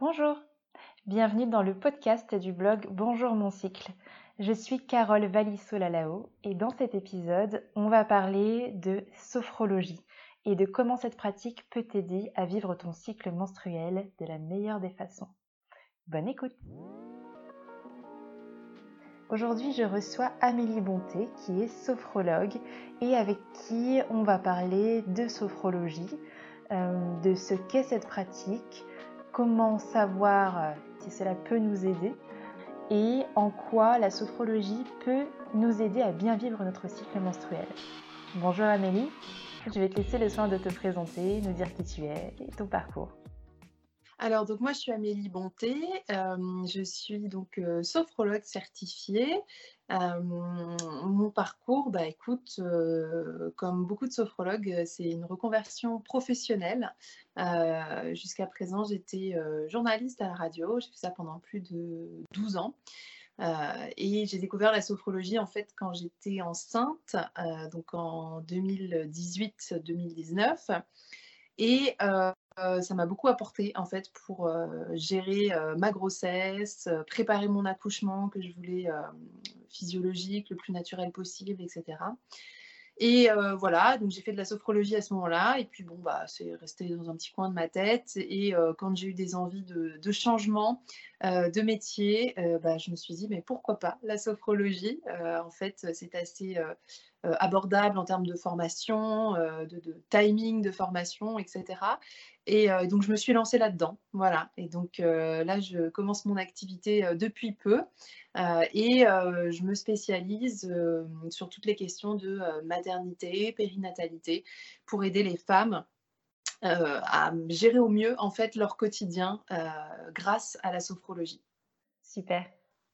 Bonjour, bienvenue dans le podcast du blog Bonjour mon cycle. Je suis Carole Valisso-Lalao et dans cet épisode, on va parler de sophrologie et de comment cette pratique peut t'aider à vivre ton cycle menstruel de la meilleure des façons. Bonne écoute Aujourd'hui, je reçois Amélie Bonté, qui est sophrologue et avec qui on va parler de sophrologie, euh, de ce qu'est cette pratique, comment savoir euh, si cela peut nous aider et en quoi la sophrologie peut nous aider à bien vivre notre cycle menstruel. Bonjour Amélie, je vais te laisser le soin de te présenter, nous dire qui tu es et ton parcours. Alors, donc moi, je suis Amélie Bonté, euh, je suis donc euh, sophrologue certifiée. Euh, mon parcours, bah écoute, comme beaucoup de sophrologues, c'est une reconversion professionnelle. Jusqu'à présent, j'étais journaliste à la radio, j'ai fait ça pendant plus de 12 ans. et j'ai découvert la sophrologie en fait quand j'étais enceinte, donc en 2018-2019. Et ça m'a beaucoup apporté en fait pour euh, gérer euh, ma grossesse, préparer mon accouchement que je voulais physiologique, le plus naturel possible, etc. Et voilà, donc j'ai fait de la sophrologie à ce moment-là, et puis bon, bah, c'est resté dans un petit coin de ma tête. Et quand j'ai eu des envies de, changement de métier, bah, je me suis dit, mais pourquoi pas la sophrologie? En fait, c'est assez abordable en termes de formation, de, timing de formation, etc. Et donc, je me suis lancée là-dedans. Voilà. Et donc, là, je commence mon activité depuis peu. et je me spécialise sur toutes les questions de maternité, périnatalité, pour aider les femmes à gérer au mieux, en fait, leur quotidien grâce à la sophrologie. Super.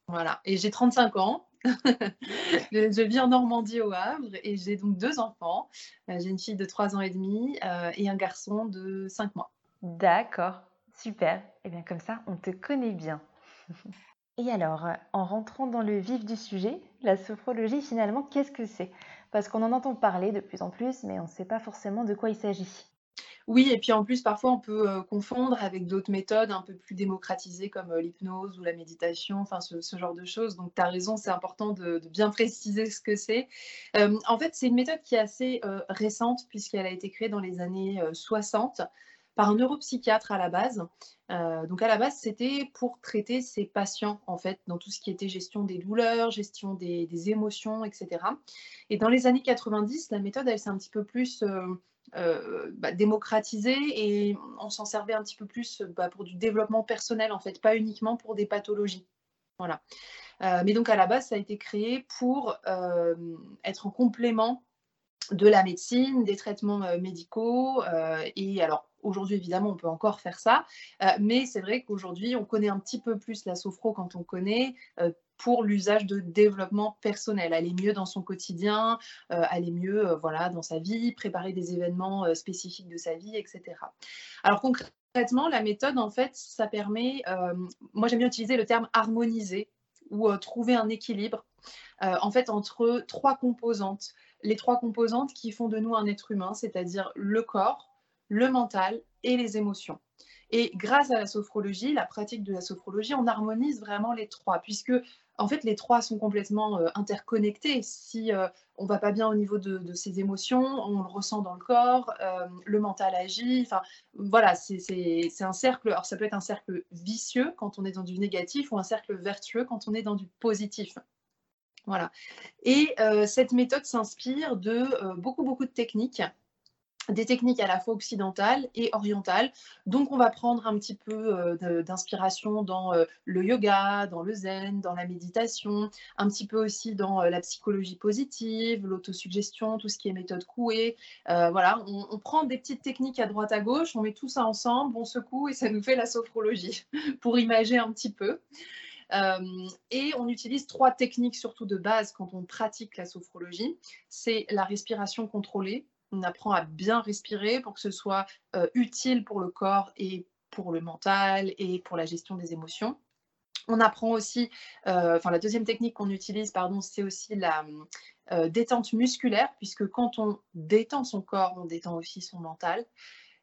Voilà. Et j'ai 35 ans. je vis en Normandie au Havre et j'ai donc deux enfants. Euh, j'ai une fille de 3 ans et demi euh, et un garçon de 5 mois. D'accord, super. Et eh bien comme ça, on te connaît bien. et alors, en rentrant dans le vif du sujet, la sophrologie finalement, qu'est-ce que c'est? Parce qu'on en entend parler de plus en plus, mais on ne sait pas forcément de quoi il s'agit. Oui, et puis en plus, parfois, on peut euh, confondre avec d'autres méthodes un peu plus démocratisées comme euh, l'hypnose ou la méditation, enfin ce, genre de choses. Donc, tu as raison, c'est important de, bien préciser ce que c'est. Euh, en fait, c'est une méthode qui est assez récente puisqu'elle a été créée dans les années 60 par un neuropsychiatre à la base. donc à la base, c'était pour traiter ses patients, en fait, dans tout ce qui était gestion des douleurs, gestion des, émotions, etc. Et dans les années 90, la méthode, elle s'est un petit peu plus bah, démocratisé et on s'en servait un petit peu plus bah, pour du développement personnel en fait, pas uniquement pour des pathologies. Voilà. Euh, mais donc à la base, ça a été créé pour euh, être en complément de la médecine, des traitements médicaux. et alors aujourd'hui, évidemment, on peut encore faire ça, mais c'est vrai qu'aujourd'hui, on connaît un petit peu plus la sophro quand on connaît pour l'usage de développement personnel, aller mieux dans son quotidien, euh, aller mieux euh, voilà, dans sa vie, préparer des événements euh, spécifiques de sa vie, etc. Alors concrètement, la méthode, en fait, ça permet, moi j'aime bien utiliser le terme harmoniser ou trouver un équilibre, en fait, entre trois composantes. Les trois composantes qui font de nous un être humain, c'est-à-dire le corps, le mental et les émotions. Et grâce à la sophrologie, la pratique de la sophrologie, on harmonise vraiment les trois, puisque en fait, les trois sont complètement euh, interconnectés. Si euh, on va pas bien au niveau de, ses émotions, on le ressent dans le corps, euh, le mental agit. Enfin, voilà, c'est un cercle. Alors, ça peut être un cercle vicieux quand on est dans du négatif ou un cercle vertueux quand on est dans du positif. Voilà. Et cette méthode s'inspire de beaucoup, beaucoup de techniques des techniques à la fois occidentales et orientales. Donc, on va prendre un petit peu euh, d'inspiration dans euh, le yoga, dans le zen, dans la méditation, un petit peu aussi dans euh, la psychologie positive, l'autosuggestion, tout ce qui est méthode couée. voilà, on, on, prend des petites techniques à droite à gauche, on met tout ça ensemble, on secoue et ça nous fait la sophrologie pour imager un petit peu. et on utilise trois techniques surtout de base quand on pratique la sophrologie. C'est la respiration contrôlée, on apprend à bien respirer pour que ce soit euh, utile pour le corps et pour le mental et pour la gestion des émotions. On apprend aussi, euh, enfin la deuxième technique qu'on utilise, pardon, c'est aussi la euh, détente musculaire, puisque quand on détend son corps, on détend aussi son mental.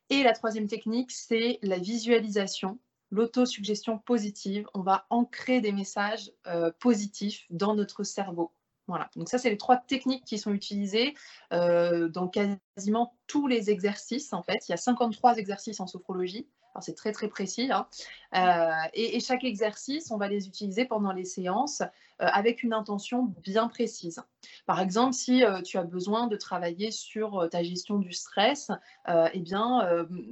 Et la troisième technique, c'est la visualisation. l'autosuggestion positive. On va ancrer des messages positifs dans notre cerveau. Voilà, donc ça, c'est les trois techniques qui sont utilisées euh, dans quasiment tous les exercices. En fait, il y a 53 exercices en sophrologie c'est très très précis. Hein. Euh, et, chaque exercice, on va les utiliser pendant les séances euh, avec une intention bien précise. Par exemple, si tu as besoin de travailler sur ta gestion du stress, eh bien,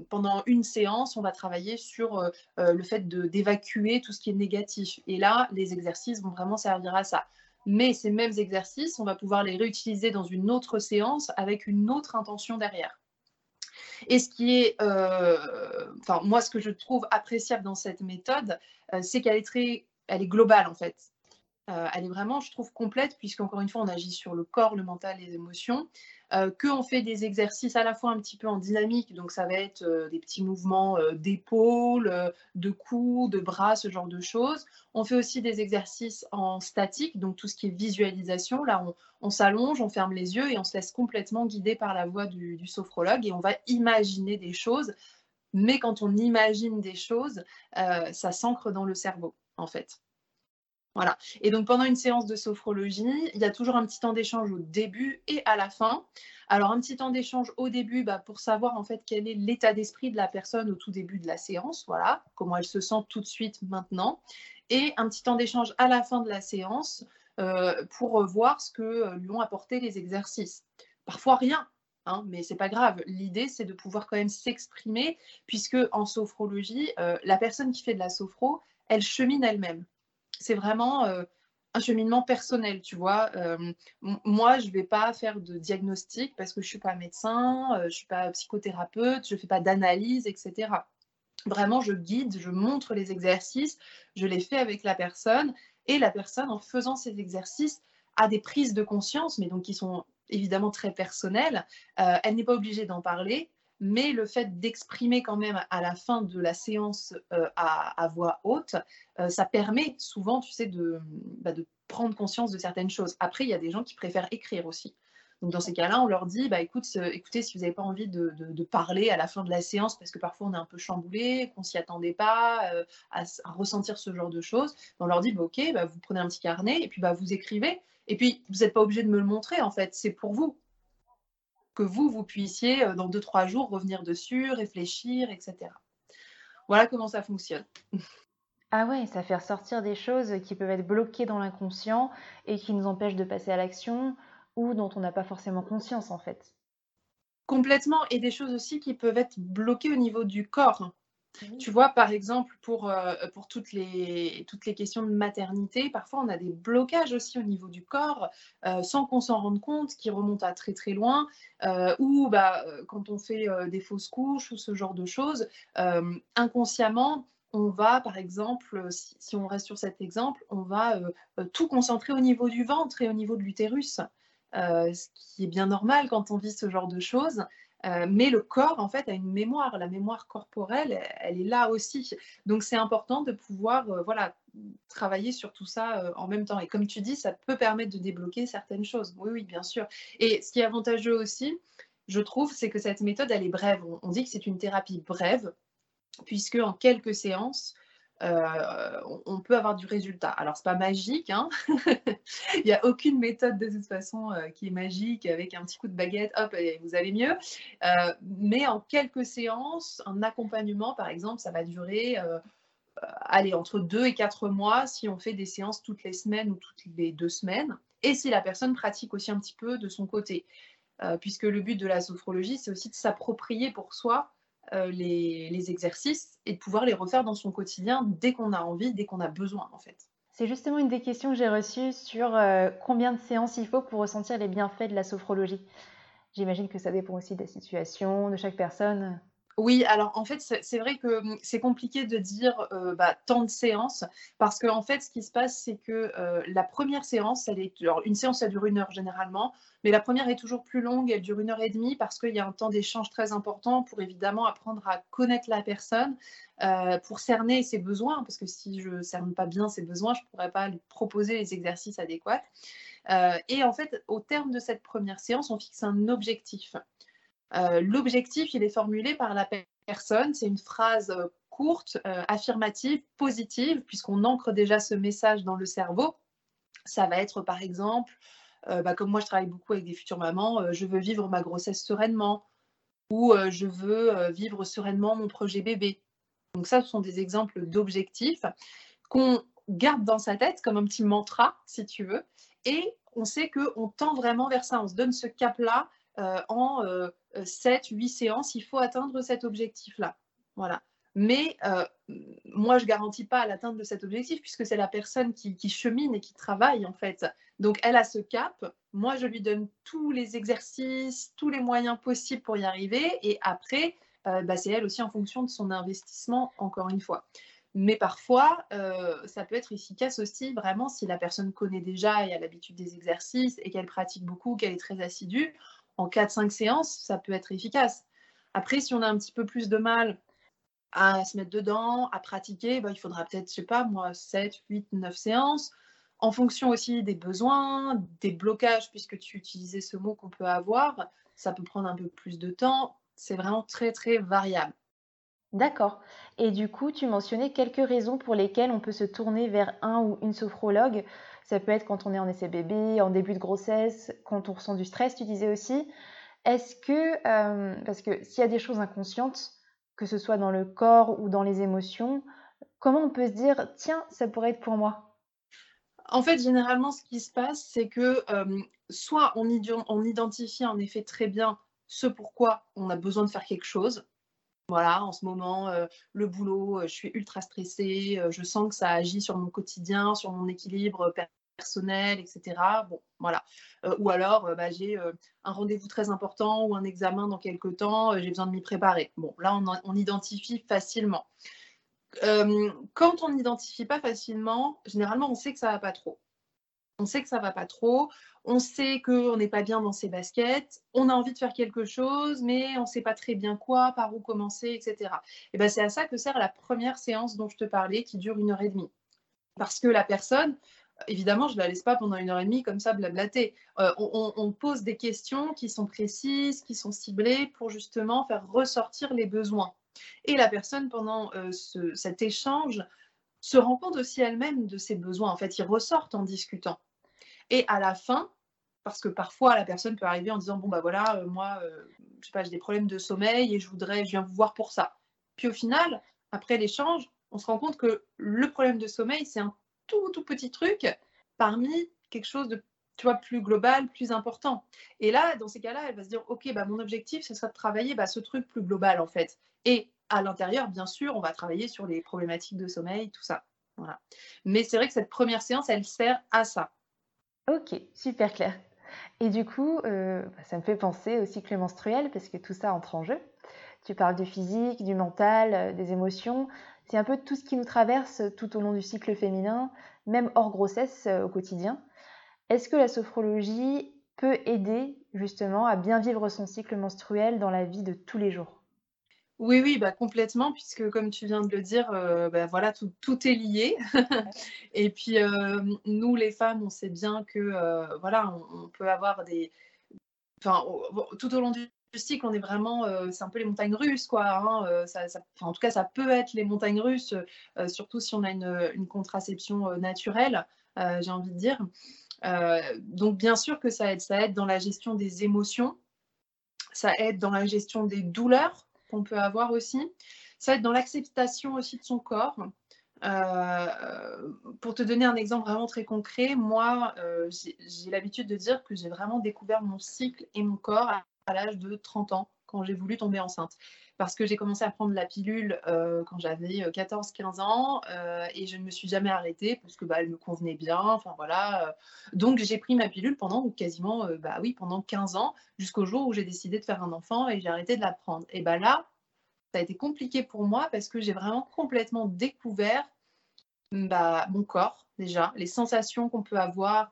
pendant une séance, on va travailler sur le fait d'évacuer tout ce qui est négatif. Et là, les exercices vont vraiment servir à ça. Mais ces mêmes exercices, on va pouvoir les réutiliser dans une autre séance avec une autre intention derrière. Et ce qui est, euh, enfin moi, ce que je trouve appréciable dans cette méthode, euh, c'est qu'elle est très, elle est globale en fait. Euh, elle est vraiment, je trouve, complète, puisqu'encore une fois, on agit sur le corps, le mental, les émotions, euh, qu'on fait des exercices à la fois un petit peu en dynamique, donc ça va être euh, des petits mouvements d'épaule, d'épaules, de cou, de bras, ce genre de choses. On fait aussi des exercices en statique, donc tout ce qui est visualisation. Là, on, s'allonge, on ferme les yeux et on se laisse complètement guider par la voix du sophrologue et on va imaginer des choses. Mais quand on imagine des choses, ça s'ancre dans le cerveau, en fait. Voilà. Et donc pendant une séance de sophrologie, il y a toujours un petit temps d'échange au début et à la fin. Alors un petit temps d'échange au début bah, pour savoir en fait quel est l'état d'esprit de la personne au tout début de la séance, voilà, comment elle se sent tout de suite maintenant. Et un petit temps d'échange à la fin de la séance euh, pour voir ce que euh, lui ont apporté les exercices. Parfois rien, Hein, mais c'est pas grave. L'idée, c'est de pouvoir quand même s'exprimer, puisque en sophrologie, euh, la personne qui fait de la sophro, elle chemine elle-même c'est vraiment euh, un cheminement personnel, tu vois. Euh, moi, je ne vais pas faire de diagnostic parce que je ne suis pas médecin, euh, je ne suis pas psychothérapeute, je ne fais pas d'analyse, etc. Vraiment, je guide, je montre les exercices, je les fais avec la personne et la personne, en faisant ces exercices, a des prises de conscience, mais donc qui sont évidemment très personnelles. elle n'est pas obligée d'en parler, mais le fait d'exprimer quand même à la fin de la séance euh, à, voix haute, euh, ça permet souvent, tu sais, bah, de, prendre conscience de certaines choses. Après, il y a des gens qui préfèrent écrire aussi. Donc dans ces cas-là, on leur dit, bah, écoute, écoutez, si vous n'avez pas envie de, parler à la fin de la séance, parce que parfois on est un peu chamboulé, qu'on s'y attendait pas euh, à, ressentir ce genre de choses, on leur dit, bah, ok, bah, vous prenez un petit carnet et puis bah, vous écrivez. Et puis, vous n'êtes pas obligé de me le montrer, en fait, c'est pour vous que vous, vous puissiez, euh, dans deux, trois jours, revenir dessus, réfléchir, etc. Voilà comment ça fonctionne. Ah ouais, ça fait ressortir des choses qui peuvent être bloquées dans l'inconscient et qui nous empêchent de passer à l'action ou dont on n'a pas forcément conscience en fait. Complètement, et des choses aussi qui peuvent être bloquées au niveau du corps. Tu vois, par exemple, pour, euh, pour toutes, les, toutes les questions de maternité, parfois on a des blocages aussi au niveau du corps euh, sans qu'on s'en rende compte, qui remontent à très très loin, euh, ou bah, quand on fait des fausses couches ou ce genre de choses, inconsciemment, on va, par exemple, si, si, on reste sur cet exemple, on va tout concentrer au niveau du ventre et au niveau de l'utérus. ce qui est bien normal quand on vit ce genre de choses. Euh, mais le corps, en fait, a une mémoire. La mémoire corporelle, elle, est là aussi. Donc, c'est important de pouvoir euh, voilà, travailler sur tout ça euh, en même temps. Et comme tu dis, ça peut permettre de débloquer certaines choses. Oui, oui, bien sûr. Et ce qui est avantageux aussi, je trouve, c'est que cette méthode, elle est brève. on dit que c'est une thérapie brève, puisque en quelques séances, euh, on, peut avoir du résultat. Alors, c'est pas magique, hein il n'y a aucune méthode de toute façon euh, qui est magique avec un petit coup de baguette, hop, et vous allez mieux. Euh, mais en quelques séances, un accompagnement, par exemple, ça va durer allez, entre deux et quatre mois si on fait des séances toutes les semaines ou toutes les deux semaines. Et si la personne pratique aussi un petit peu de son côté. puisque le but de la sophrologie, c'est aussi de s'approprier pour soi euh, les, exercices et de pouvoir les refaire dans son quotidien dès qu'on a envie, dès qu'on a besoin en fait. C'est justement une des questions que j'ai reçues sur euh, combien de séances il faut pour ressentir les bienfaits de la sophrologie. J'imagine que ça dépend aussi de la situation, de chaque personne. Oui, alors en fait, c'est vrai que hum, c'est compliqué de dire euh, bah, tant de séances parce qu'en en fait, ce qui se passe, c'est que euh, la première séance, elle est, une séance, ça dure une heure généralement, mais la première est toujours plus longue, elle dure une heure et demie parce qu'il y a un temps d'échange très important pour évidemment apprendre à connaître la personne, euh, pour cerner ses besoins, parce que si je ne cerne pas bien ses besoins, je ne pourrais pas lui proposer les exercices adéquats. et en fait, au terme de cette première séance, on fixe un objectif. Euh, l'objectif, il est formulé par la personne. C'est une phrase euh, courte, affirmative, positive, puisqu'on ancre déjà ce message dans le cerveau. Ça va être par exemple, bah, comme moi je travaille beaucoup avec des futures mamans, je veux vivre ma grossesse sereinement ou je veux vivre sereinement mon projet bébé. Donc ça, ce sont des exemples d'objectifs qu'on garde dans sa tête comme un petit mantra, si tu veux, et on sait qu'on tend vraiment vers ça, on se donne ce cap-là en 7, 8 séances, il faut atteindre cet objectif-là. Voilà. Mais moi, je ne garantis pas l'atteinte de cet objectif puisque c'est la personne qui, chemine et qui travaille en fait. Donc, elle a ce cap. Moi, je lui donne tous les exercices, tous les moyens possibles pour y arriver. Et après, bah, c'est elle aussi en fonction de son investissement, encore une fois. Mais parfois, ça peut être efficace aussi vraiment si la personne connaît déjà et a l'habitude des exercices et qu'elle pratique beaucoup, qu'elle est très assidue. En 4-5 séances, ça peut être efficace. Après, si on a un petit peu plus de mal à se mettre dedans, à pratiquer, bah, il faudra peut-être, je sais pas, moi, 7, 8, 9 séances, en fonction aussi des besoins, des blocages, puisque tu utilisais ce mot qu'on peut avoir, ça peut prendre un peu plus de temps. C'est vraiment très, très variable. D'accord. Et du coup, tu mentionnais quelques raisons pour lesquelles on peut se tourner vers un ou une sophrologue. Ça peut être quand on est en essai bébé, en début de grossesse, quand on ressent du stress, tu disais aussi. Est-ce que, euh, parce que s'il y a des choses inconscientes, que ce soit dans le corps ou dans les émotions, comment on peut se dire, tiens, ça pourrait être pour moi? En fait, généralement, ce qui se passe, c'est que euh, soit on, identifie en effet très bien ce pourquoi on a besoin de faire quelque chose. Voilà, en ce moment, euh, le boulot, je suis ultra stressée, je sens que ça agit sur mon quotidien, sur mon équilibre personnel, etc. Bon, voilà. Euh, ou alors, euh, bah, j'ai euh, un rendez-vous très important ou un examen dans quelques temps, j'ai besoin de m'y préparer. Bon, là, on, identifie facilement. quand on n'identifie pas facilement, généralement, on sait que ça va pas trop. On sait que ça va pas trop. On sait qu'on n'est pas bien dans ses baskets. On a envie de faire quelque chose, mais on ne sait pas très bien quoi, par où commencer, etc. Et ben, c'est à ça que sert la première séance dont je te parlais, qui dure une heure et demie. Parce que la personne, évidemment, je ne la laisse pas pendant une heure et demie comme ça blablater. Euh, on, pose des questions qui sont précises, qui sont ciblées pour justement faire ressortir les besoins. Et la personne, pendant euh, cet échange, se rend compte aussi elle-même de ses besoins. En fait, ils ressortent en discutant. Et à la fin, parce que parfois la personne peut arriver en disant bon bah voilà, euh, moi, je sais pas, j'ai des problèmes de sommeil et je voudrais, je viens vous voir pour ça. Puis au final, après l'échange, on se rend compte que le problème de sommeil, c'est un tout, petit truc parmi quelque chose de tu vois, plus global, plus important. Et là, dans ces cas-là, elle va se dire, OK, bah, mon objectif, ce sera de travailler bah, ce truc plus global, en fait. Et à l'intérieur, bien sûr, on va travailler sur les problématiques de sommeil, tout ça. Voilà. Mais c'est vrai que cette première séance, elle sert à ça. Ok, super clair. Et du coup, euh, bah, ça me fait penser au cycle menstruel, parce que tout ça entre en jeu. Tu parles du physique, du mental, euh, des émotions. C'est un peu tout ce qui nous traverse tout au long du cycle féminin, même hors grossesse euh, au quotidien. Est-ce que la sophrologie peut aider justement à bien vivre son cycle menstruel dans la vie de tous les jours? Oui, oui, bah, complètement, puisque comme tu viens de le dire, euh, bah, voilà, tout, est lié. Et puis, euh, nous, les femmes, on sait bien que voilà, on, peut avoir des... Enfin, tout au long du cycle, on est vraiment, euh, c'est un peu les montagnes russes, quoi. Hein, euh, en tout cas, ça peut être les montagnes russes, euh, surtout si on a une, contraception naturelle, j'ai envie de dire. donc, bien sûr que ça aide. Ça aide dans la gestion des émotions, ça aide dans la gestion des douleurs qu'on peut avoir aussi, ça aide dans l'acceptation aussi de son corps. pour te donner un exemple vraiment très concret, moi, j'ai l'habitude de dire que j'ai vraiment découvert mon cycle et mon corps à l'âge de 30 ans, quand j'ai voulu tomber enceinte. Parce que j'ai commencé à prendre la pilule euh, quand j'avais 14-15 euh, ans euh, et je ne me suis jamais arrêtée parce que bah, elle me convenait bien. Enfin voilà. Donc j'ai pris ma pilule pendant quasiment, bah oui, pendant 15 ans jusqu'au jour où j'ai décidé de faire un enfant et j'ai arrêté de la prendre. Et bah là, ça a été compliqué pour moi parce que j'ai vraiment complètement découvert bah, mon corps déjà, les sensations qu'on peut avoir,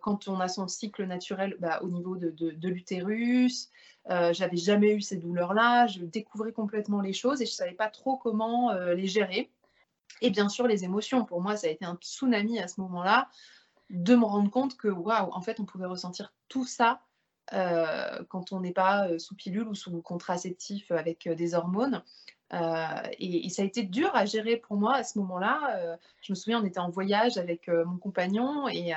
quand on a son cycle naturel bah, au niveau de, de, l'utérus. Euh, j'avais jamais eu ces douleurs-là. Je découvrais complètement les choses et je savais pas trop comment euh, les gérer. Et bien sûr, les émotions. Pour moi, ça a été un tsunami à ce moment-là de me rendre compte que, waouh, en fait, on pouvait ressentir tout ça quand on n'est pas sous pilule ou sous contraceptif avec des hormones. et, ça a été dur à gérer pour moi à ce moment-là. je me souviens, on était en voyage avec mon compagnon et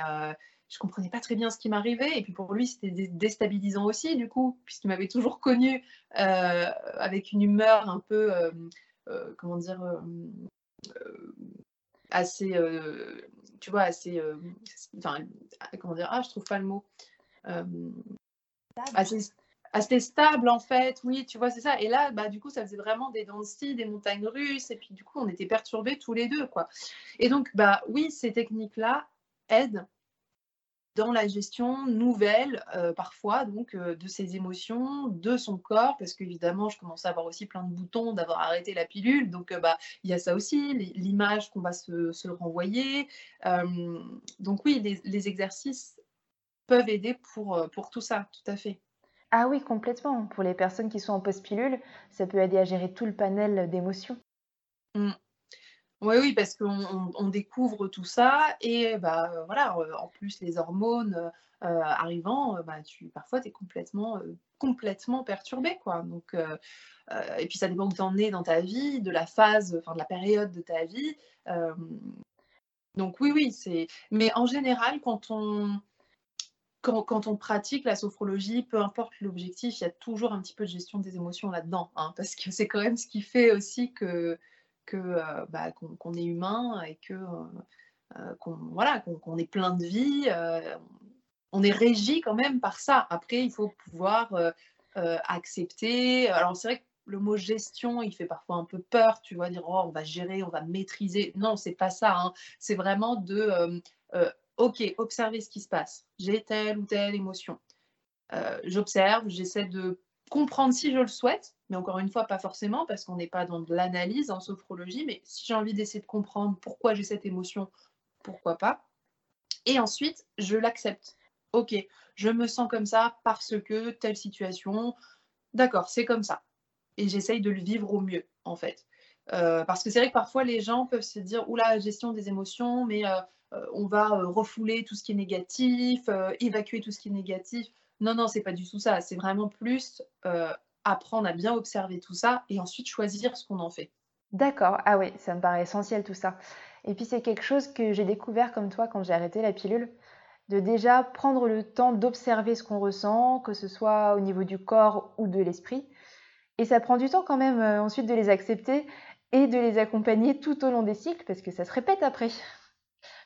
je comprenais pas très bien ce qui m'arrivait. Et puis pour lui, c'était déstabilisant aussi, du coup, puisqu'il m'avait toujours connu avec une humeur un peu, comment dire, assez, tu vois, assez, enfin, comment dire, ah, je trouve pas le mot, assez, stable en fait, oui, tu vois, c'est ça. Et là, bah, du coup, ça faisait vraiment des dents des montagnes russes, et puis du coup, on était perturbés tous les deux, quoi. Et donc, bah oui, ces techniques-là aident dans la gestion nouvelle, euh, parfois, donc, euh, de ses émotions, de son corps, parce qu'évidemment, je commençais à avoir aussi plein de boutons d'avoir arrêté la pilule. Donc, euh, bah, il y a ça aussi, l'image qu'on va se, se renvoyer. donc, oui, les, les, exercices peuvent aider pour, pour tout ça, tout à fait. Ah oui, complètement. Pour les personnes qui sont en post-pilule, ça peut aider à gérer tout le panel d'émotions. Mmh. Oui, oui, parce qu'on découvre tout ça et bah, voilà, en plus les hormones arrivant, bah, tu, parfois tu es complètement, complètement perturbé. Quoi. Donc, et puis ça dépend où tu en es dans ta vie, de la phase, enfin de la période de ta vie. donc oui, oui, c'est. Mais en général, quand on, quand, quand, on pratique la sophrologie, peu importe l'objectif, il y a toujours un petit peu de gestion des émotions là-dedans, hein, parce que c'est quand même ce qui fait aussi que que euh, bah, qu'on est humain et que euh, euh, qu'on voilà qu'on est plein de vie. on est régi quand même par ça. Après, il faut pouvoir accepter. Alors c'est vrai que le mot gestion, il fait parfois un peu peur, tu vois, dire oh, on va gérer, on va maîtriser. Non, c'est pas ça. Hein. C'est vraiment de ok, observer ce qui se passe. J'ai telle ou telle émotion. J'observe, j'essaie de comprendre si je le souhaite, mais encore une fois, pas forcément, parce qu'on n'est pas dans de l'analyse en sophrologie, mais si j'ai envie d'essayer de comprendre pourquoi j'ai cette émotion, pourquoi pas. Et ensuite, je l'accepte. Ok, je me sens comme ça parce que telle situation, d'accord, c'est comme ça. Et j'essaye de le vivre au mieux, en fait. Euh, parce que c'est vrai que parfois les gens peuvent se dire, oula, gestion des émotions, mais euh, euh, on va refouler tout ce qui est négatif, évacuer tout ce qui est négatif. Non, non, c'est pas du tout ça. C'est vraiment plus apprendre à bien observer tout ça et ensuite choisir ce qu'on en fait. D'accord. Ah oui, ça me paraît essentiel tout ça. Et puis c'est quelque chose que j'ai découvert comme toi quand j'ai arrêté la pilule, de déjà prendre le temps d'observer ce qu'on ressent, que ce soit au niveau du corps ou de l'esprit. Et ça prend du temps quand même euh, ensuite de les accepter et de les accompagner tout au long des cycles parce que ça se répète après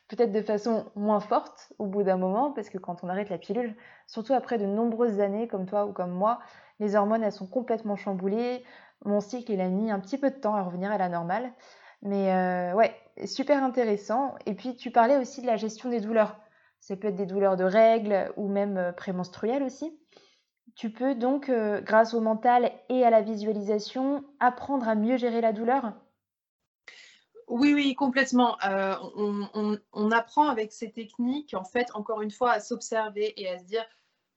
peut-être de façon moins forte au bout d'un moment, parce que quand on arrête la pilule, surtout après de nombreuses années comme toi ou comme moi, les hormones, elles sont complètement chamboulées. Mon cycle, il a mis un petit peu de temps à revenir à la normale. Mais euh, ouais, super intéressant. Et puis, tu parlais aussi de la gestion des douleurs. Ça peut être des douleurs de règles ou même euh, prémenstruelles aussi. Tu peux donc, euh, grâce au mental et à la visualisation, apprendre à mieux gérer la douleur? Oui, oui, complètement. On, apprend avec ces techniques, en fait, encore une fois, à s'observer et à se dire,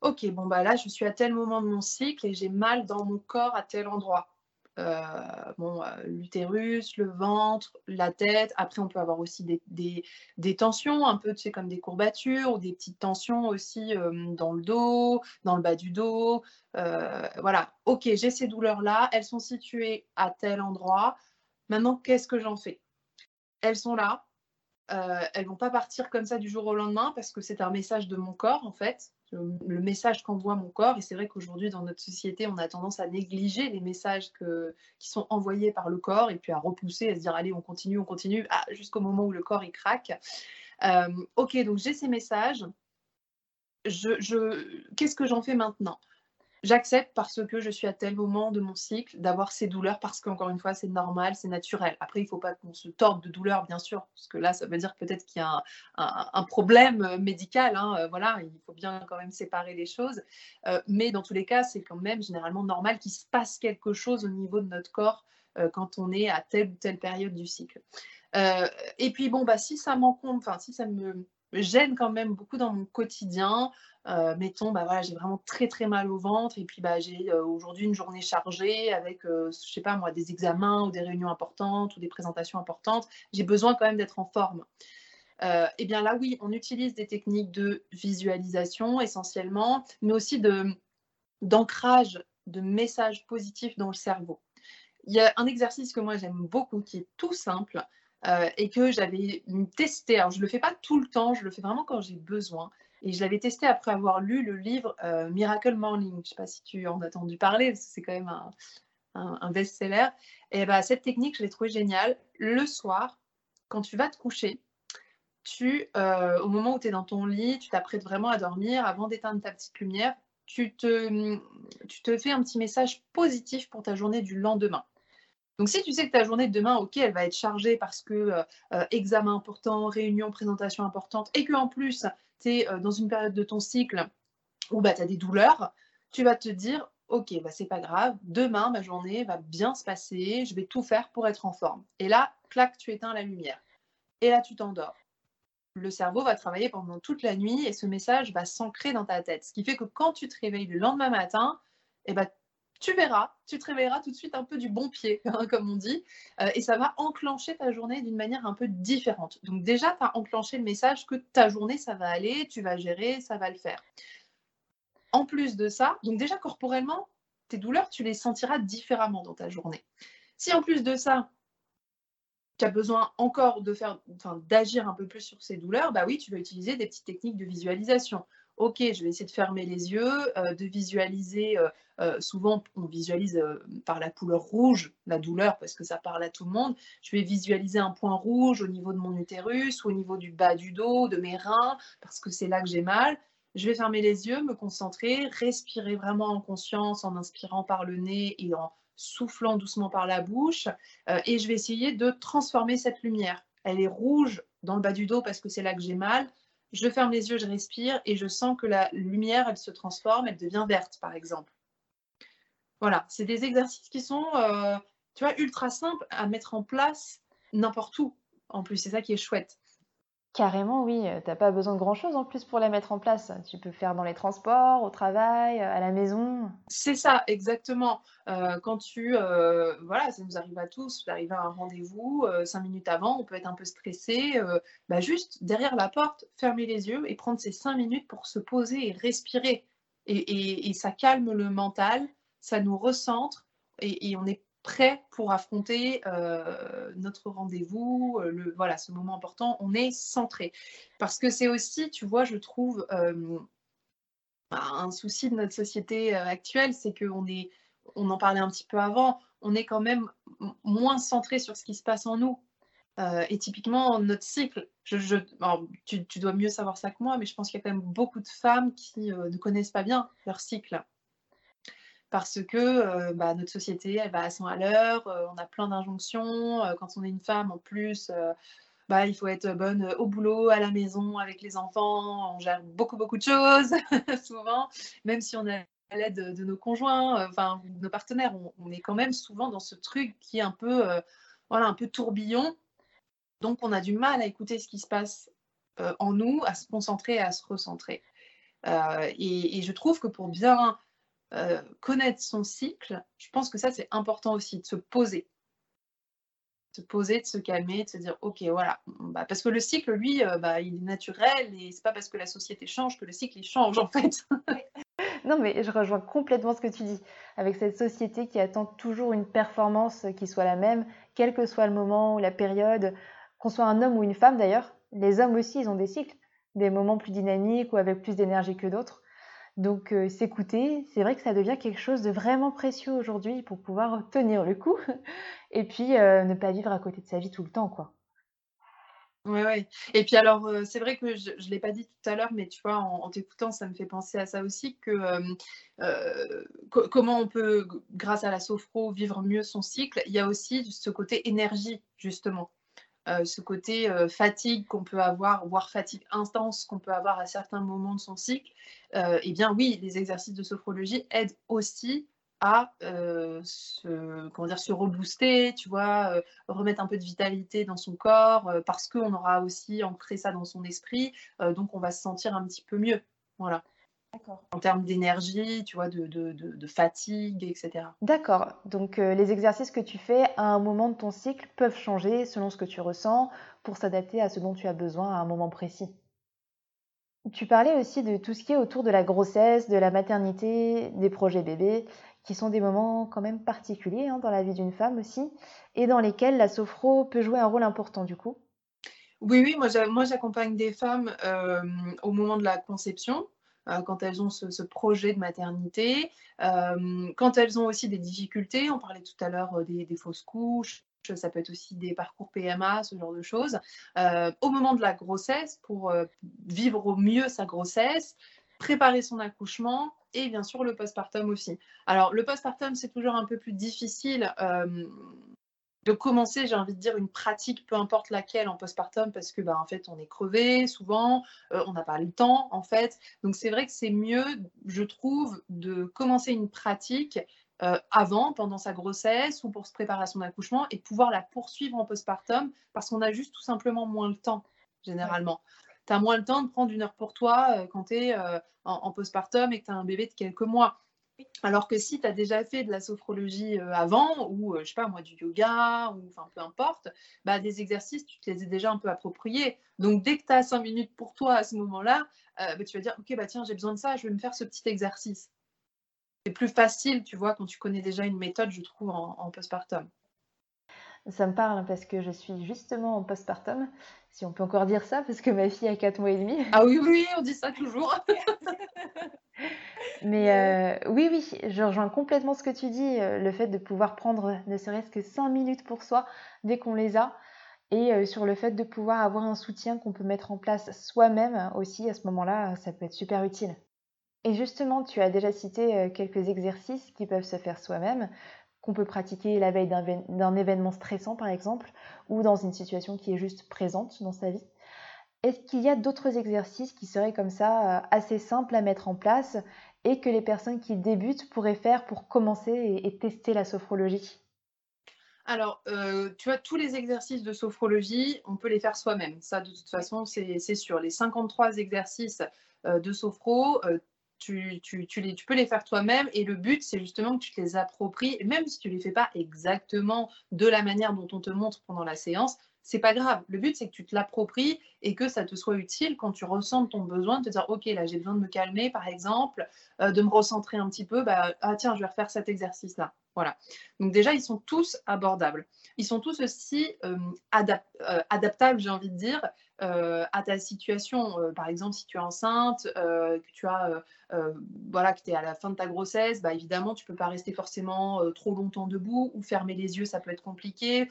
OK, bon, bah là, je suis à tel moment de mon cycle et j'ai mal dans mon corps à tel endroit. Euh, bon, euh, l'utérus, le ventre, la tête. Après, on peut avoir aussi des, tensions, un peu, tu sais, comme des courbatures ou des petites tensions aussi dans le dos, dans le bas du dos. voilà, OK, j'ai ces douleurs-là, elles sont situées à tel endroit. Maintenant, qu'est-ce que j'en fais? Elles sont là. Euh, elles vont pas partir comme ça du jour au lendemain parce que c'est un message de mon corps en fait, le, message qu'envoie mon corps. Et c'est vrai qu'aujourd'hui dans notre société, on a tendance à négliger les messages qui sont envoyés par le corps et puis à repousser, à se dire allez on continue, on continue, ah, jusqu'au moment où le corps il craque. Euh, ok, donc j'ai ces messages. Qu'est-ce que j'en fais maintenant? J'accepte parce que je suis à tel moment de mon cycle d'avoir ces douleurs parce qu'encore une fois, c'est normal, c'est naturel. Après, il ne faut pas qu'on se torde de douleur, bien sûr, parce que là, ça veut dire peut-être qu'il y a un, problème euh, médical. Hein, euh, voilà, il faut bien quand même séparer les choses. Euh, mais dans tous les cas, c'est quand même généralement normal qu'il se passe quelque chose au niveau de notre corps quand on est à telle ou telle période du cycle. et puis, bon, bah, si ça m'encombre, enfin, si ça me gêne quand même beaucoup dans mon quotidien. Euh, mettons, bah voilà, j'ai vraiment très très mal au ventre et puis bah, j'ai euh, aujourd'hui une journée chargée avec, euh, je sais pas moi, des examens ou des réunions importantes ou des présentations importantes. J'ai besoin quand même d'être en forme. eh bien là, oui, on utilise des techniques de visualisation essentiellement, mais aussi d'ancrage de messages positifs dans le cerveau. il y a un exercice que moi j'aime beaucoup qui est tout simple et que j'avais testé. Alors je le fais pas tout le temps, je le fais vraiment quand j'ai besoin. Et je l'avais testé après avoir lu le livre Miracle Morning. Je ne sais pas si tu en as entendu parler, parce que c'est quand même un, un, best-seller. Et bah, cette technique, je l'ai trouvée géniale. Le soir, quand tu vas te coucher, tu, euh, au moment où tu es dans ton lit, tu t'apprêtes vraiment à dormir, avant d'éteindre ta petite lumière, tu te, tu te fais un petit message positif pour ta journée du lendemain. Donc si tu sais que ta journée de demain, ok, elle va être chargée parce que euh, euh, examen important, réunion, présentation importante, et qu'en plus, tu es dans une période de ton cycle où bah, tu as des douleurs, tu vas te dire, ok, bah, c'est pas grave, demain, ma journée va bien se passer, je vais tout faire pour être en forme. Et là, clac, tu éteins la lumière. Et là, tu t'endors. Le cerveau va travailler pendant toute la nuit et ce message va s'ancrer dans ta tête. Ce qui fait que quand tu te réveilles le lendemain matin, eh ben, tu verras, tu te réveilleras tout de suite un peu du bon pied, hein, comme on dit, euh, et ça va enclencher ta journée d'une manière un peu différente. Donc déjà, tu as enclenché le message que ta journée, ça va aller, tu vas gérer, ça va le faire. En plus de ça, donc déjà corporellement, tes douleurs, tu les sentiras différemment dans ta journée. Si en plus de ça, tu as besoin encore d'agir un peu plus sur ces douleurs, bah oui, tu vas utiliser des petites techniques de visualisation. Ok, je vais essayer de fermer les yeux, euh, de visualiser. Euh, euh, souvent, on visualise par la couleur rouge la douleur parce que ça parle à tout le monde. Je vais visualiser un point rouge au niveau de mon utérus, ou au niveau du bas du dos, de mes reins, parce que c'est là que j'ai mal. Je vais fermer les yeux, me concentrer, respirer vraiment en conscience en inspirant par le nez et en soufflant doucement par la bouche. Et je vais essayer de transformer cette lumière. Elle est rouge dans le bas du dos parce que c'est là que j'ai mal. Je ferme les yeux, je respire et je sens que la lumière, elle se transforme, elle devient verte, par exemple. Voilà, c'est des exercices qui sont, euh, tu vois, ultra simples à mettre en place n'importe où. En plus, c'est ça qui est chouette. Carrément, oui, tu n'as pas besoin de grand-chose en plus pour la mettre en place. Tu peux faire dans les transports, au travail, à la maison. C'est ça, exactement. quand tu, voilà, ça nous arrive à tous d'arriver à un rendez-vous, cinq minutes avant, on peut être un peu stressé. bah, juste derrière la porte, fermer les yeux et prendre ces cinq minutes pour se poser et respirer. Et, et ça calme le mental, ça nous recentre et, et on est prêt pour affronter euh, notre rendez-vous, euh, voilà, ce moment important, on est centré. Parce que c'est aussi, tu vois, je trouve, euh, un souci de notre société actuelle, c'est qu'on est, on en parlait un petit peu avant, on est quand même moins centré sur ce qui se passe en nous. et typiquement, notre cycle, tu, dois mieux savoir ça que moi, mais je pense qu'il y a quand même beaucoup de femmes qui ne connaissent pas bien leur cycle parce que euh, bah, notre société, elle va à 100 à l'heure, euh, on a plein d'injonctions. Euh, quand on est une femme, en plus, bah, il faut être bonne au boulot, à la maison, avec les enfants. On gère beaucoup, beaucoup de choses, souvent, même si on a l'aide de, nos conjoints, enfin, de nos partenaires. On, est quand même souvent dans ce truc qui est un peu, voilà, un peu tourbillon. Donc, on a du mal à écouter ce qui se passe en nous, à se concentrer, à se recentrer. Et, et, je trouve que pour bien euh, connaître son cycle, je pense que ça, c'est important aussi, de se poser. Se poser, de se calmer, de se dire, OK, voilà. Bah, parce que le cycle, lui, euh, bah, il est naturel et c'est pas parce que la société change que le cycle, il change, en fait. non, mais je rejoins complètement ce que tu dis. Avec cette société qui attend toujours une performance qui soit la même, quel que soit le moment ou la période, qu'on soit un homme ou une femme d'ailleurs. Les hommes aussi, ils ont des cycles, des moments plus dynamiques ou avec plus d'énergie que d'autres. Donc euh, s'écouter, c'est vrai que ça devient quelque chose de vraiment précieux aujourd'hui pour pouvoir tenir le coup et puis euh, ne pas vivre à côté de sa vie tout le temps, quoi. Oui, oui. Et puis alors, euh, c'est vrai que je ne l'ai pas dit tout à l'heure, mais tu vois, en, t'écoutant, ça me fait penser à ça aussi, que comment on peut, grâce à la sophro, vivre mieux son cycle. Il y a aussi ce côté énergie, justement. Euh, ce côté euh, fatigue qu'on peut avoir, voire fatigue intense qu'on peut avoir à certains moments de son cycle, euh, eh bien oui, les exercices de sophrologie aident aussi à se, comment dire, se rebooster, tu vois, remettre un peu de vitalité dans son corps, parce qu'on aura aussi ancré ça dans son esprit, donc on va se sentir un petit peu mieux. Voilà. En termes d'énergie, tu vois, de, fatigue, etc. D'accord. Donc euh, les exercices que tu fais à un moment de ton cycle peuvent changer selon ce que tu ressens pour s'adapter à ce dont tu as besoin à un moment précis. Tu parlais aussi de tout ce qui est autour de la grossesse, de la maternité, des projets bébés. qui sont des moments quand même particuliers hein, dans la vie d'une femme aussi, et dans lesquels la sophro peut jouer un rôle important du coup. Oui, oui, moi j'accompagne des femmes euh, au moment de la conception, euh, quand elles ont ce, projet de maternité, euh, quand elles ont aussi des difficultés, on parlait tout à l'heure des, fausses couches, ça peut être aussi des parcours PMA, ce genre de choses, au moment de la grossesse, pour vivre au mieux sa grossesse, préparer son accouchement et bien sûr le postpartum aussi. Alors le postpartum, c'est toujours un peu plus difficile de commencer, j'ai envie de dire, une pratique, peu importe laquelle, en postpartum, parce que, bah, en fait, on est crevé souvent, euh, on n'a pas le temps, en fait. Donc, c'est vrai que c'est mieux, je trouve, de commencer une pratique euh, avant, pendant sa grossesse ou pour se préparer à son accouchement et pouvoir la poursuivre en postpartum parce qu'on a juste tout simplement moins le temps, généralement. Tu as moins le temps de prendre une heure pour toi euh, quand tu es en, en postpartum et que tu as un bébé de quelques mois. Alors que si tu as déjà fait de la sophrologie euh, avant, ou euh, je sais pas moi, du yoga, ou enfin peu importe, bah, des exercices, tu te les as déjà un peu appropriés. Donc dès que tu as cinq minutes pour toi à ce moment-là, euh, bah, tu vas dire Ok, bah tiens, j'ai besoin de ça, je vais me faire ce petit exercice. C'est plus facile, tu vois, quand tu connais déjà une méthode, je trouve, en, postpartum. Ça me parle parce que je suis justement en postpartum, si on peut encore dire ça, parce que ma fille a 4 mois et demi. Ah oui, oui, on dit ça toujours. Mais euh, oui, oui, je rejoins complètement ce que tu dis, euh, le fait de pouvoir prendre ne serait-ce que 5 minutes pour soi dès qu'on les a, et euh, sur le fait de pouvoir avoir un soutien qu'on peut mettre en place soi-même aussi, à ce moment-là, ça peut être super utile. Et justement, tu as déjà cité quelques exercices qui peuvent se faire soi-même, qu'on peut pratiquer la veille d'un événement stressant par exemple, ou dans une situation qui est juste présente dans sa vie. Est-ce qu'il y a d'autres exercices qui seraient comme ça assez simples à mettre en place et que les personnes qui débutent pourraient faire pour commencer et, tester la sophrologie? Alors, euh, tu vois, tous les exercices de sophrologie, on peut les faire soi-même. Ça, de toute façon, c'est sûr. Les 53 exercices euh, de sophro, euh, tu, tu, les, tu, peux les faire toi-même. Et le but, c'est justement que tu te les appropries, même si tu ne les fais pas exactement de la manière dont on te montre pendant la séance, c'est pas grave. Le but, c'est que tu te l'appropries et que ça te soit utile quand tu ressens ton besoin de te dire, OK, là, j'ai besoin de me calmer, par exemple, euh, de me recentrer un petit peu. Bah, ah, tiens, je vais refaire cet exercice-là. Voilà. Donc, déjà, ils sont tous abordables. Ils sont tous aussi euh, euh, adaptables, j'ai envie de dire, à ta situation. par exemple, si tu es enceinte, que tu as, voilà, que es à la fin de ta grossesse, bah, évidemment, tu ne peux pas rester forcément trop longtemps debout ou fermer les yeux, ça peut être compliqué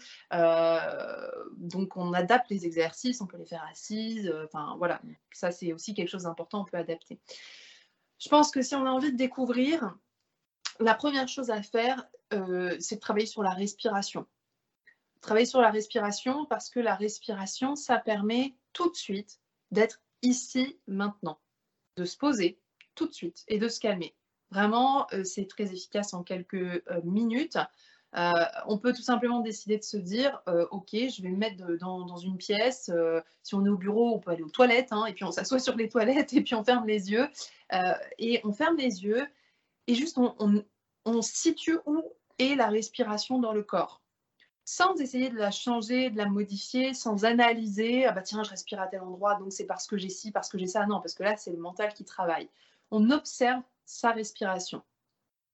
donc on adapte les exercices, on peut les faire assises, euh, enfin voilà, ça c'est aussi quelque chose d'important, on peut adapter. Je pense que si on a envie de découvrir, la première chose à faire, euh, c'est de travailler sur la respiration. Travailler sur la respiration parce que la respiration, ça permet tout de suite d'être ici, maintenant, de se poser tout de suite et de se calmer. Vraiment, euh, c'est très efficace en quelques minutes. Euh, on peut tout simplement décider de se dire, euh, ok, je vais me mettre dans, une pièce. Euh, si on est au bureau, on peut aller aux toilettes, hein, et puis on s'assoit sur les toilettes, et puis on ferme les yeux. et on ferme les yeux, et juste on, situe où est la respiration dans le corps sans essayer de la changer, de la modifier, sans analyser, ah bah tiens, je respire à tel endroit, donc c'est parce que j'ai ci, parce que j'ai ça. Non, parce que là, c'est le mental qui travaille. On observe sa respiration.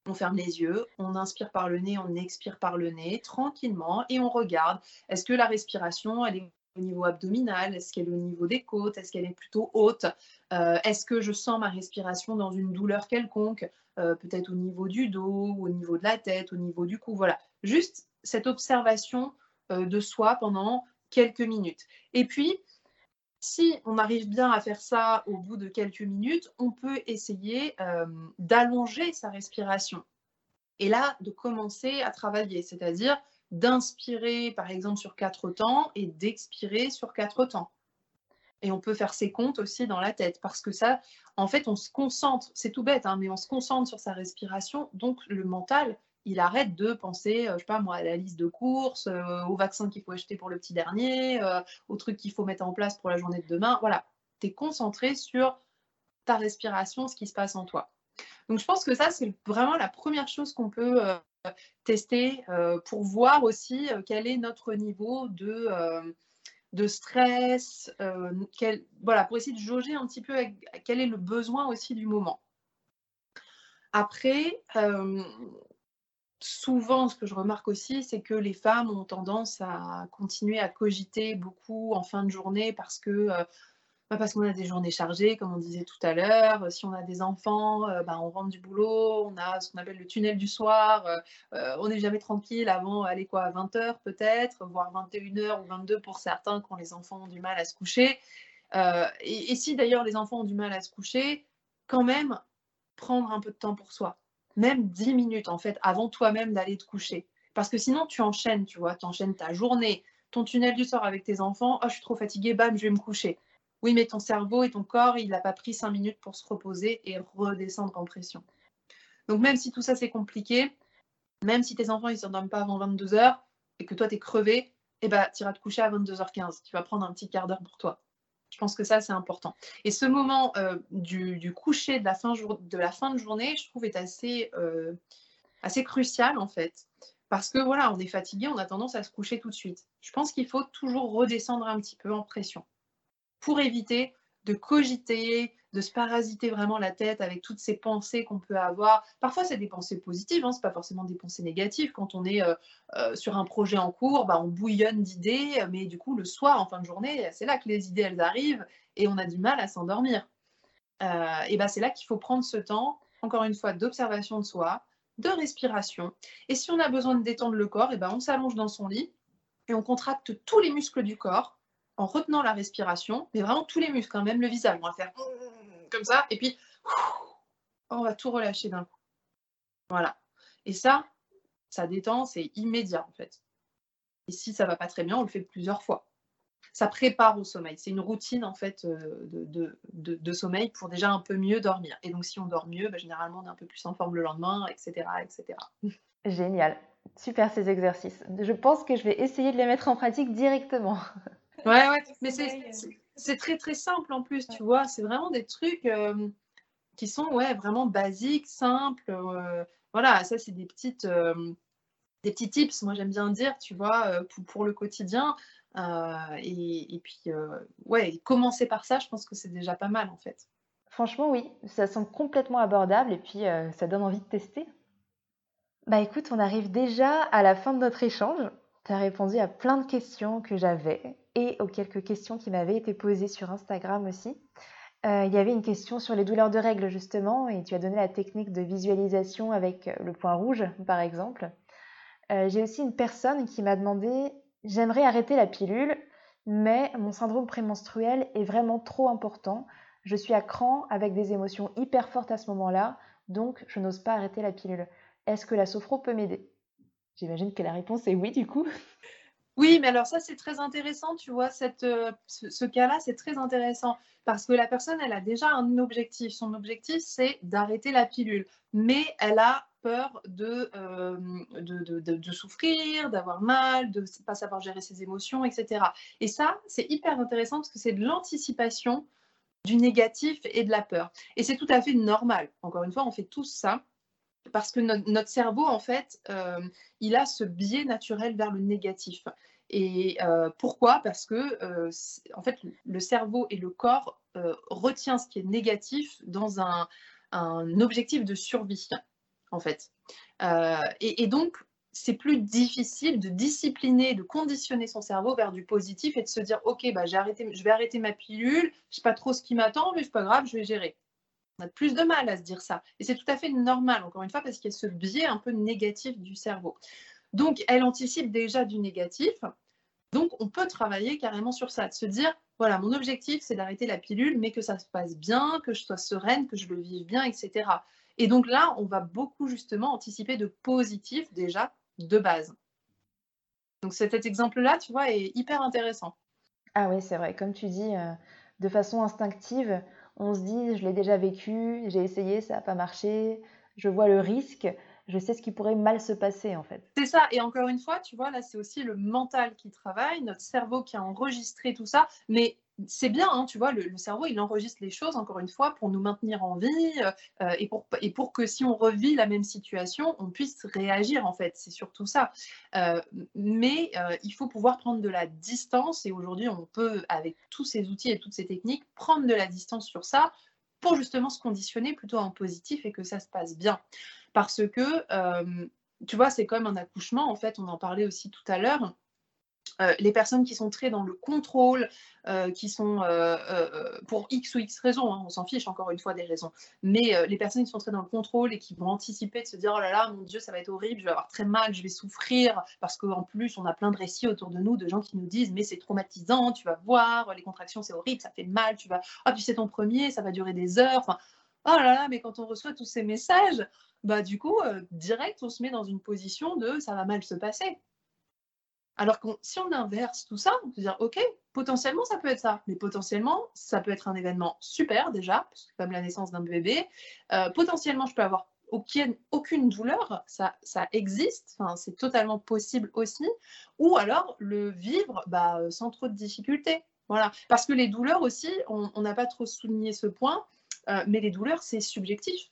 On ferme les yeux, on inspire par le nez, on expire par le nez, tranquillement, et on regarde. Est-ce que la respiration, elle est au niveau abdominal Est-ce qu'elle est au niveau des côtes Est-ce qu'elle est plutôt haute euh, Est-ce que je sens ma respiration dans une douleur quelconque euh, Peut-être au niveau du dos, au niveau de la tête, au niveau du cou. Voilà, juste cette observation euh, de soi pendant quelques minutes. Et puis, si on arrive bien à faire ça au bout de quelques minutes, on peut essayer euh, d'allonger sa respiration. Et là, de commencer à travailler, c'est-à-dire d'inspirer par exemple sur quatre temps et d'expirer sur quatre temps. Et on peut faire ses comptes aussi dans la tête parce que ça, en fait, on se concentre, c'est tout bête, hein, mais on se concentre sur sa respiration, donc le mental, il arrête de penser, euh, je sais pas moi, à la liste de courses, euh, au vaccin qu'il faut acheter pour le petit dernier, euh, au truc qu'il faut mettre en place pour la journée de demain. Voilà, tu es concentré sur ta respiration, ce qui se passe en toi. Donc je pense que ça, c'est vraiment la première chose qu'on peut tester pour voir aussi quel est notre niveau de, de stress, voilà, pour essayer de jauger un petit peu quel est le besoin aussi du moment. Après, souvent, ce que je remarque aussi, c'est que les femmes ont tendance à continuer à cogiter beaucoup en fin de journée parce que bah, parce qu'on a des journées chargées, comme on disait tout à l'heure. Si on a des enfants, euh, bah, on rentre du boulot, on a ce qu'on appelle le tunnel du soir. Euh, euh, on n'est jamais tranquille avant, aller quoi, à 20h peut-être, voire 21h ou 22 pour certains quand les enfants ont du mal à se coucher. Et, si d'ailleurs les enfants ont du mal à se coucher, quand même prendre un peu de temps pour soi. Même 10 minutes en fait, avant toi-même d'aller te coucher. Parce que sinon tu enchaînes, tu vois, tu enchaînes ta journée, ton tunnel du soir avec tes enfants. Oh, je suis trop fatiguée, bam, je vais me coucher oui, mais ton cerveau et ton corps, il n'a pas pris cinq minutes pour se reposer et redescendre en pression. Donc même si tout ça c'est compliqué, même si tes enfants ils ne s'endorment pas avant 22 h et que toi tu es crevé, eh ben, tu iras te coucher à 22h15. Tu vas prendre un petit quart d'heure pour toi. Je pense que ça, c'est important. Et ce moment euh, du, coucher de la, fin de journée, je trouve, est assez, euh, assez crucial, en fait. Parce que voilà, on est fatigué, on a tendance à se coucher tout de suite. Je pense qu'il faut toujours redescendre un petit peu en pression pour éviter de cogiter, de se parasiter vraiment la tête avec toutes ces pensées qu'on peut avoir. Parfois, c'est des pensées positives, hein, ce n'est pas forcément des pensées négatives. Quand on est euh, euh, sur un projet en cours, bah, on bouillonne d'idées, mais du coup, le soir, en fin de journée, c'est là que les idées, elles arrivent et on a du mal à s'endormir. Euh, et bah, c'est là qu'il faut prendre ce temps, encore une fois, d'observation de soi, de respiration. Et si on a besoin de détendre le corps, et ben on s'allonge dans son lit et on contracte tous les muscles du corps en retenant la respiration, mais vraiment tous les muscles, hein, même le visage. On va faire comme ça, et puis on va tout relâcher d'un coup. Voilà. Et ça, ça détend, c'est immédiat en fait. Et si ça va pas très bien, on le fait plusieurs fois. Ça prépare au sommeil. C'est une routine en fait euh, de, de, sommeil pour déjà un peu mieux dormir. Et donc si on dort mieux, bah, généralement on est un peu plus en forme le lendemain, etc., etc. Génial. Super ces exercices. Je pense que je vais essayer de les mettre en pratique directement. Ouais, ouais, mais c'est très très simple en plus, tu vois. C'est vraiment des trucs euh, qui sont ouais, vraiment basiques, simples. Euh, voilà, ça c'est des petites euh, des petits tips, moi j'aime bien dire, tu vois, pour, pour le quotidien. Et, et, puis, ouais, commencer par ça, je pense que c'est déjà pas mal en fait. Franchement, oui, ça semble complètement abordable et puis ça donne envie de tester. Bah écoute, on arrive déjà à la fin de notre échange. Tu as répondu à plein de questions que j'avais et aux quelques questions qui m'avaient été posées sur Instagram aussi. Euh, il y avait une question sur les douleurs de règles justement et tu as donné la technique de visualisation avec le point rouge par exemple. Euh, j'ai aussi une personne qui m'a demandé j'aimerais arrêter la pilule mais mon syndrome prémenstruel est vraiment trop important. Je suis à cran avec des émotions hyper fortes à ce moment-là donc je n'ose pas arrêter la pilule. Est-ce que la sophro peut m'aider? J'imagine que la réponse est oui, du coup. Oui, mais alors ça, c'est très intéressant, tu vois, euh, ce, cas-là, c'est très intéressant parce que la personne, elle a déjà un objectif. Son objectif, c'est d'arrêter la pilule, mais elle a peur de, euh, de, souffrir, d'avoir mal, de ne pas savoir gérer ses émotions, etc. Et ça, c'est hyper intéressant parce que c'est de l'anticipation du négatif et de la peur. Et c'est tout à fait normal. Encore une fois, on fait tous ça parce que notre cerveau, en fait, euh, il a ce biais naturel vers le négatif. Et euh, pourquoi? Parce que, euh, en fait, le cerveau et le corps retient ce qui est négatif dans un, objectif de survie, en fait. Et, donc, c'est plus difficile de discipliner, de conditionner son cerveau vers du positif et de se dire, OK, bah, j'ai arrêté, je vais arrêter ma pilule, je ne sais pas trop ce qui m'attend, mais c'est pas grave, je vais gérer on a plus de mal à se dire ça. Et c'est tout à fait normal, encore une fois, parce qu'il y a ce biais un peu négatif du cerveau. Donc, elle anticipe déjà du négatif. Donc, on peut travailler carrément sur ça, de se dire, voilà, mon objectif, c'est d'arrêter la pilule, mais que ça se passe bien, que je sois sereine, que je le vive bien, etc. Et donc là, on va beaucoup justement anticiper de positif déjà de base. Donc cet exemple-là, tu vois, est hyper intéressant. Ah oui, c'est vrai. Comme tu dis, euh, de façon instinctive, on se dit, je l'ai déjà vécu, j'ai essayé, ça n'a pas marché, je vois le risque, je sais ce qui pourrait mal se passer en fait. C'est ça, et encore une fois, tu vois, là c'est aussi le mental qui travaille, notre cerveau qui a enregistré tout ça, mais c'est bien, hein, tu vois, le, cerveau, il enregistre les choses, encore une fois, pour nous maintenir en vie euh, et, pour, et pour que si on revit la même situation, on puisse réagir, en fait. C'est surtout ça. Euh, mais euh, il faut pouvoir prendre de la distance et aujourd'hui, on peut, avec tous ces outils et toutes ces techniques, prendre de la distance sur ça pour justement se conditionner plutôt en positif et que ça se passe bien. Parce que, tu vois, c'est comme un accouchement, en fait, on en parlait aussi tout à l'heure. Euh, les personnes qui sont très dans le contrôle, euh, qui sont euh, pour X ou X raisons, hein, on s'en fiche encore une fois des raisons, mais les personnes qui sont très dans le contrôle et qui vont anticiper de se dire oh là là, mon Dieu, ça va être horrible, je vais avoir très mal, je vais souffrir, parce qu'en plus, on a plein de récits autour de nous de gens qui nous disent mais c'est traumatisant, tu vas voir, les contractions c'est horrible, ça fait mal, tu vas, ah puis c'est ton premier, ça va durer des heures, oh là là, mais quand on reçoit tous ces messages, bah du coup, direct, on se met dans une position de ça va mal se passer. Alors que si on inverse tout ça, on peut dire, OK, potentiellement, ça peut être ça. Mais potentiellement, ça peut être un événement super déjà, comme la naissance d'un bébé. Euh, potentiellement, je peux avoir aucune, douleur, ça, existe, c'est totalement possible aussi. Ou alors le vivre bah, sans trop de difficultés. Voilà. Parce que les douleurs aussi, on n'a pas trop souligné ce point, euh, mais les douleurs, c'est subjectif.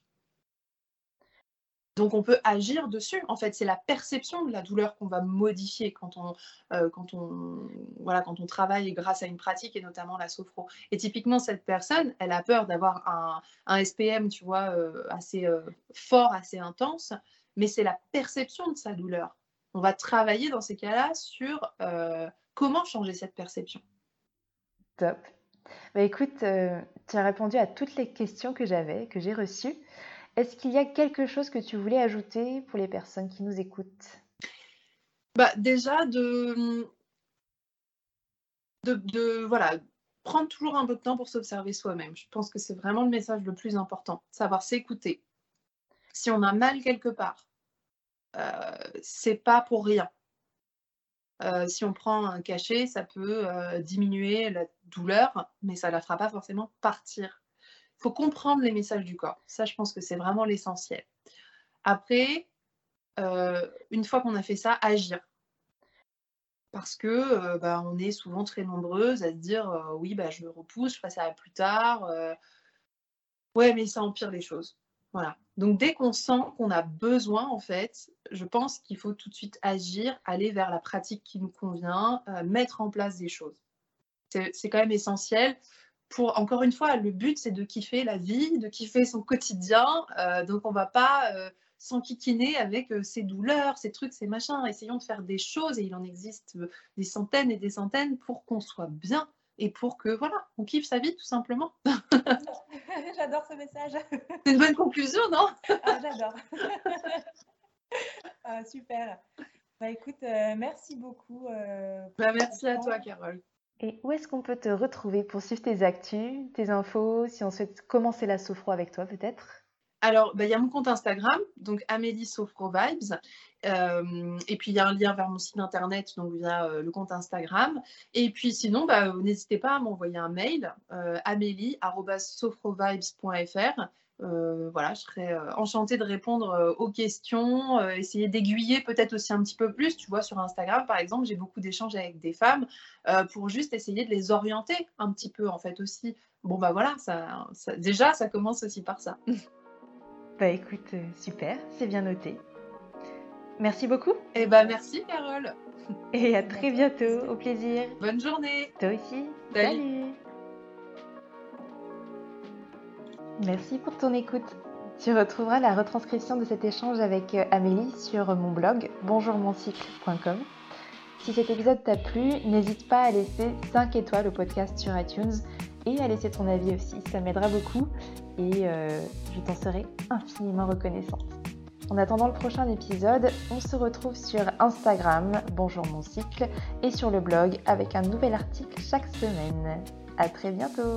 Donc on peut agir dessus. En fait, c'est la perception de la douleur qu'on va modifier quand on, euh, quand, on, voilà, quand on travaille grâce à une pratique et notamment la sophro. Et typiquement, cette personne, elle a peur d'avoir un, SPM, tu vois, euh, assez euh, fort, assez intense, mais c'est la perception de sa douleur. On va travailler dans ces cas-là sur comment changer cette perception. Top. Bah, écoute, tu as répondu à toutes les questions que j'avais, que j'ai reçues. Est-ce qu'il y a quelque chose que tu voulais ajouter pour les personnes qui nous écoutent? Bah, Déjà, de, de, voilà, prendre toujours un peu de temps pour s'observer soi-même. Je pense que c'est vraiment le message le plus important, savoir s'écouter. Si on a mal quelque part, euh, c'est pas pour rien. Euh, si on prend un cachet, ça peut euh, diminuer la douleur, mais ça ne la fera pas forcément partir faut comprendre les messages du corps. Ça, je pense que c'est vraiment l'essentiel. Après, euh, une fois qu'on a fait ça, agir. Parce que euh, bah, on est souvent très nombreuses à se dire euh, oui, bah, je repousse, je passe à plus tard. ouais, mais ça empire les choses. Voilà. Donc dès qu'on sent qu'on a besoin, en fait, je pense qu'il faut tout de suite agir, aller vers la pratique qui nous convient, mettre en place des choses. C'est quand même essentiel encore une fois, le but, c'est de kiffer la vie, de kiffer son quotidien. Euh, donc, on va pas euh, s'enquiquiner avec euh, ses douleurs, ces trucs, ces machins. Essayons de faire des choses, et il en existe des centaines et des centaines pour qu'on soit bien et pour que, voilà, on kiffe sa vie, tout simplement. J'adore ce message. C'est une bonne conclusion, non? Ah, J'adore. Ah, super. Bah, écoute, merci beaucoup. Bah, merci à toi, Carole. Et où est-ce qu'on peut te retrouver pour suivre tes actus, tes infos, si on souhaite commencer la sophro avec toi peut-être? Alors, bah, il y a mon compte Instagram, donc Amélie Sophro Vibes. Euh, et puis, il y a un lien vers mon site internet, donc via euh, le compte Instagram. Et puis, sinon, bah, n'hésitez pas à m'envoyer un mail, euh, amélie.sophrovibes.fr. Euh, voilà, je serais euh, enchantée de répondre euh, aux questions, essayer d'aiguiller peut-être aussi un petit peu plus. Tu vois, sur Instagram, par exemple, j'ai beaucoup d'échanges avec des femmes pour juste essayer de les orienter un petit peu, en fait, aussi. Bon, bah voilà, ça, déjà, ça commence aussi par ça. Bah écoute, super, c'est bien noté. Merci beaucoup. Et eh bah merci, Carole. Et à très bientôt, au plaisir. Bonne journée. Toi aussi. Salut. Merci pour ton écoute. Tu retrouveras la retranscription de cet échange avec euh, Amélie sur mon blog bonjourmoncycle.com. Si cet épisode t'a plu, n'hésite pas à laisser 5 étoiles au podcast sur iTunes et à laisser ton avis aussi, ça m'aidera beaucoup et euh, je t'en serai infiniment reconnaissante. En attendant le prochain épisode, on se retrouve sur Instagram, bonjour mon cycle, et sur le blog avec un nouvel article chaque semaine. À très bientôt